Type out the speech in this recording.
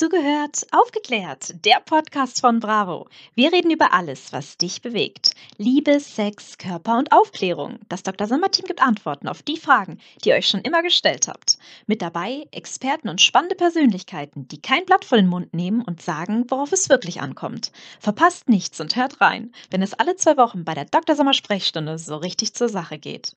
Zugehört, aufgeklärt. Der Podcast von Bravo. Wir reden über alles, was dich bewegt. Liebe, Sex, Körper und Aufklärung. Das Dr. Sommer-Team gibt Antworten auf die Fragen, die ihr euch schon immer gestellt habt. Mit dabei Experten und spannende Persönlichkeiten, die kein Blatt vor den Mund nehmen und sagen, worauf es wirklich ankommt. Verpasst nichts und hört rein, wenn es alle zwei Wochen bei der Dr. Sommer Sprechstunde so richtig zur Sache geht.